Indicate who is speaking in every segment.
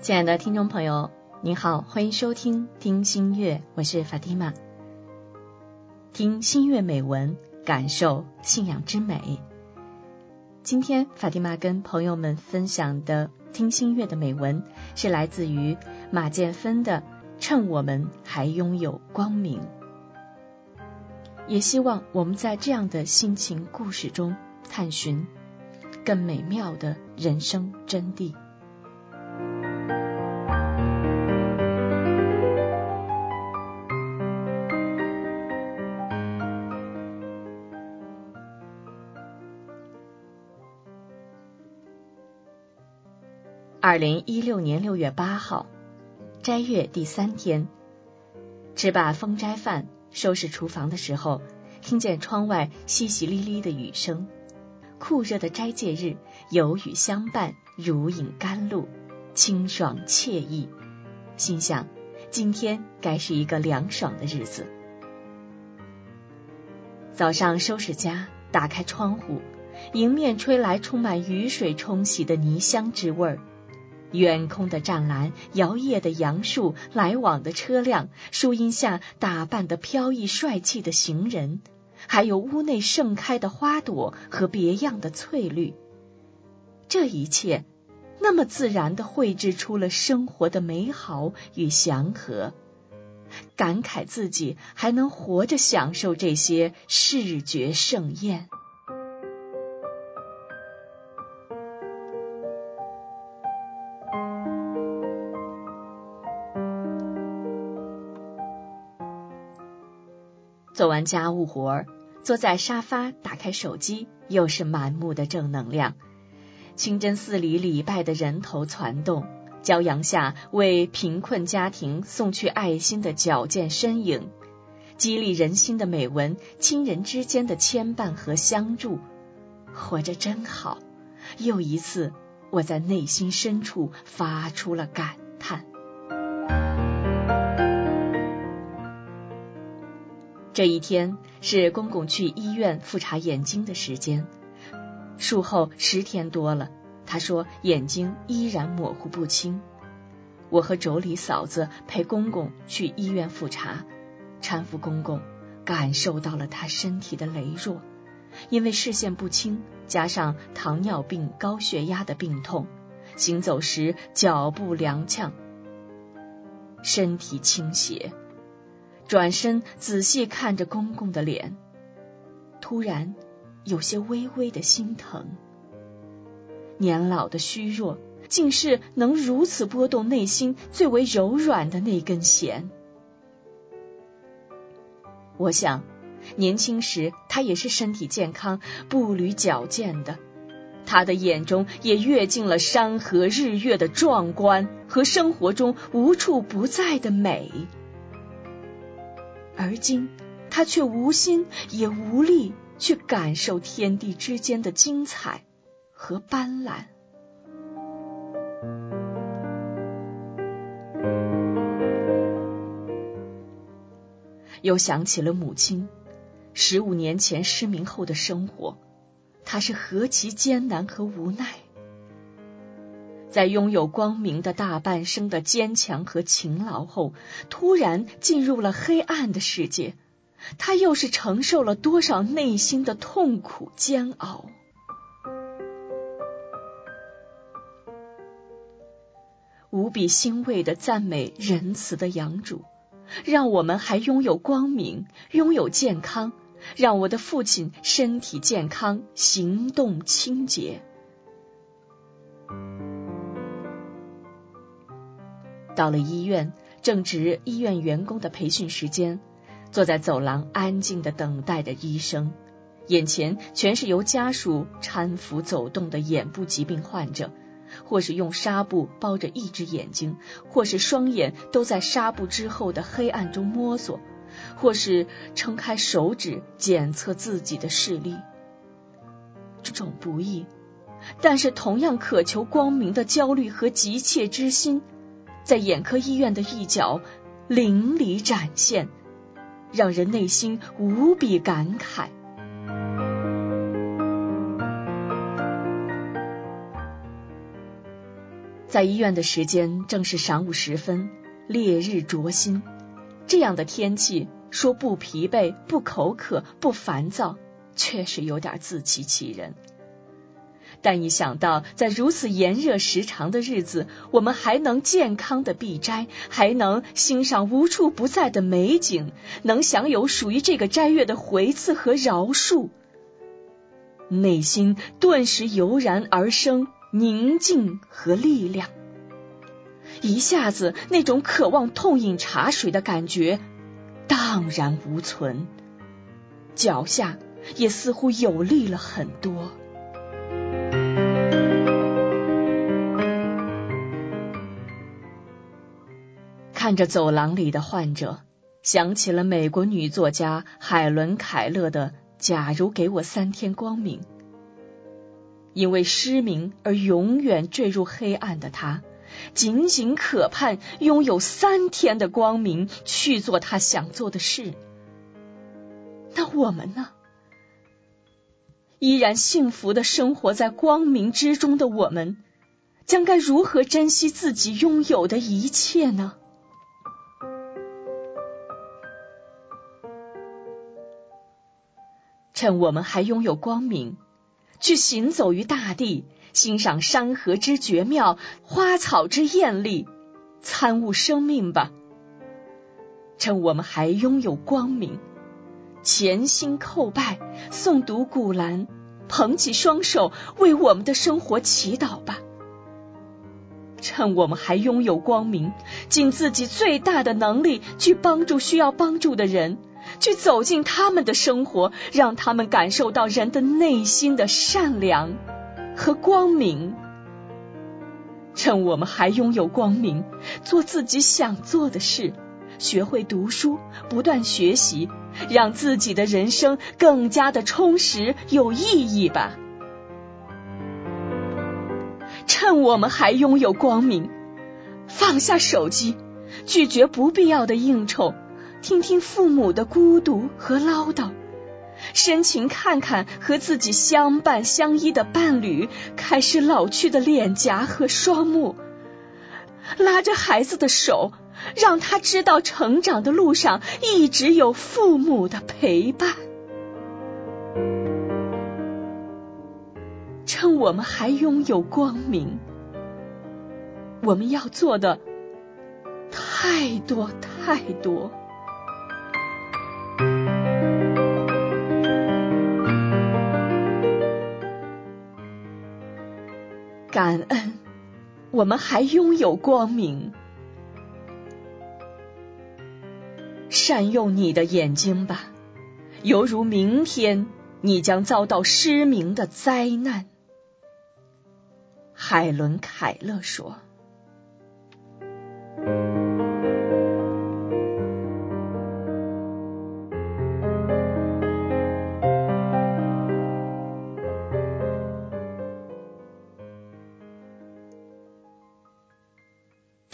Speaker 1: 亲爱的听众朋友，您好，欢迎收听听心月，我是法蒂玛。听心月美文，感受信仰之美。今天法蒂玛跟朋友们分享的听心月的美文，是来自于马建芬的《趁我们还拥有光明》。也希望我们在这样的心情故事中，探寻更美妙的人生真谛。二零一六年六月八号，斋月第三天，吃罢封斋饭，收拾厨房的时候，听见窗外淅淅沥沥的雨声。酷热的斋戒日，有雨相伴，如饮甘露，清爽惬意。心想，今天该是一个凉爽的日子。早上收拾家，打开窗户，迎面吹来充满雨水冲洗的泥香之味儿。远空的湛蓝，摇曳的杨树，来往的车辆，树荫下打扮的飘逸帅气的行人，还有屋内盛开的花朵和别样的翠绿，这一切那么自然的绘制出了生活的美好与祥和，感慨自己还能活着享受这些视觉盛宴。做完家务活儿，坐在沙发，打开手机，又是满目的正能量。清真寺里礼拜的人头攒动，骄阳下为贫困家庭送去爱心的矫健身影，激励人心的美文，亲人之间的牵绊和相助，活着真好。又一次，我在内心深处发出了感叹。这一天是公公去医院复查眼睛的时间，术后十天多了，他说眼睛依然模糊不清。我和妯娌嫂子陪公公去医院复查，搀扶公公，感受到了他身体的羸弱，因为视线不清，加上糖尿病、高血压的病痛，行走时脚步踉跄，身体倾斜。转身仔细看着公公的脸，突然有些微微的心疼。年老的虚弱，竟是能如此拨动内心最为柔软的那根弦。我想，年轻时他也是身体健康、步履矫健的，他的眼中也跃进了山河日月的壮观和生活中无处不在的美。而今，他却无心也无力去感受天地之间的精彩和斑斓。又想起了母亲十五年前失明后的生活，他是何其艰难和无奈。在拥有光明的大半生的坚强和勤劳后，突然进入了黑暗的世界，他又是承受了多少内心的痛苦煎熬？无比欣慰的赞美仁慈的养主，让我们还拥有光明，拥有健康，让我的父亲身体健康，行动清洁。到了医院，正值医院员工的培训时间，坐在走廊安静的等待的医生，眼前全是由家属搀扶走动的眼部疾病患者，或是用纱布包着一只眼睛，或是双眼都在纱布之后的黑暗中摸索，或是撑开手指检测自己的视力。这种不易，但是同样渴求光明的焦虑和急切之心。在眼科医院的一角，淋漓展现，让人内心无比感慨。在医院的时间正是晌午时分，烈日灼心，这样的天气，说不疲惫、不口渴、不烦躁，确实有点自欺欺人。但一想到在如此炎热时长的日子，我们还能健康的避斋，还能欣赏无处不在的美景，能享有属于这个斋月的回赐和饶恕，内心顿时油然而生宁静和力量，一下子那种渴望痛饮茶水的感觉荡然无存，脚下也似乎有力了很多。看着走廊里的患者，想起了美国女作家海伦·凯勒的《假如给我三天光明》。因为失明而永远坠入黑暗的他，仅仅渴盼拥有三天的光明，去做他想做的事。那我们呢？依然幸福的生活在光明之中的我们，将该如何珍惜自己拥有的一切呢？趁我们还拥有光明，去行走于大地，欣赏山河之绝妙，花草之艳丽，参悟生命吧。趁我们还拥有光明，潜心叩拜，诵读古兰，捧起双手为我们的生活祈祷吧。趁我们还拥有光明，尽自己最大的能力去帮助需要帮助的人。去走进他们的生活，让他们感受到人的内心的善良和光明。趁我们还拥有光明，做自己想做的事，学会读书，不断学习，让自己的人生更加的充实有意义吧。趁我们还拥有光明，放下手机，拒绝不必要的应酬。听听父母的孤独和唠叨，深情看看和自己相伴相依的伴侣开始老去的脸颊和双目，拉着孩子的手，让他知道成长的路上一直有父母的陪伴。趁我们还拥有光明，我们要做的太多太多。感恩，我们还拥有光明。善用你的眼睛吧，犹如明天你将遭到失明的灾难。海伦·凯勒说。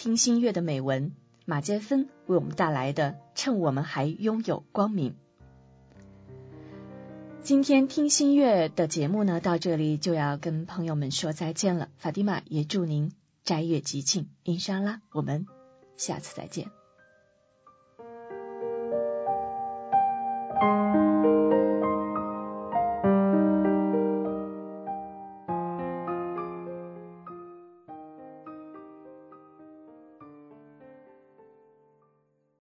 Speaker 1: 听新月的美文，马杰芬为我们带来的《趁我们还拥有光明》。今天听新月的节目呢，到这里就要跟朋友们说再见了。法蒂玛也祝您斋月吉庆，印沙拉，我们下次再见。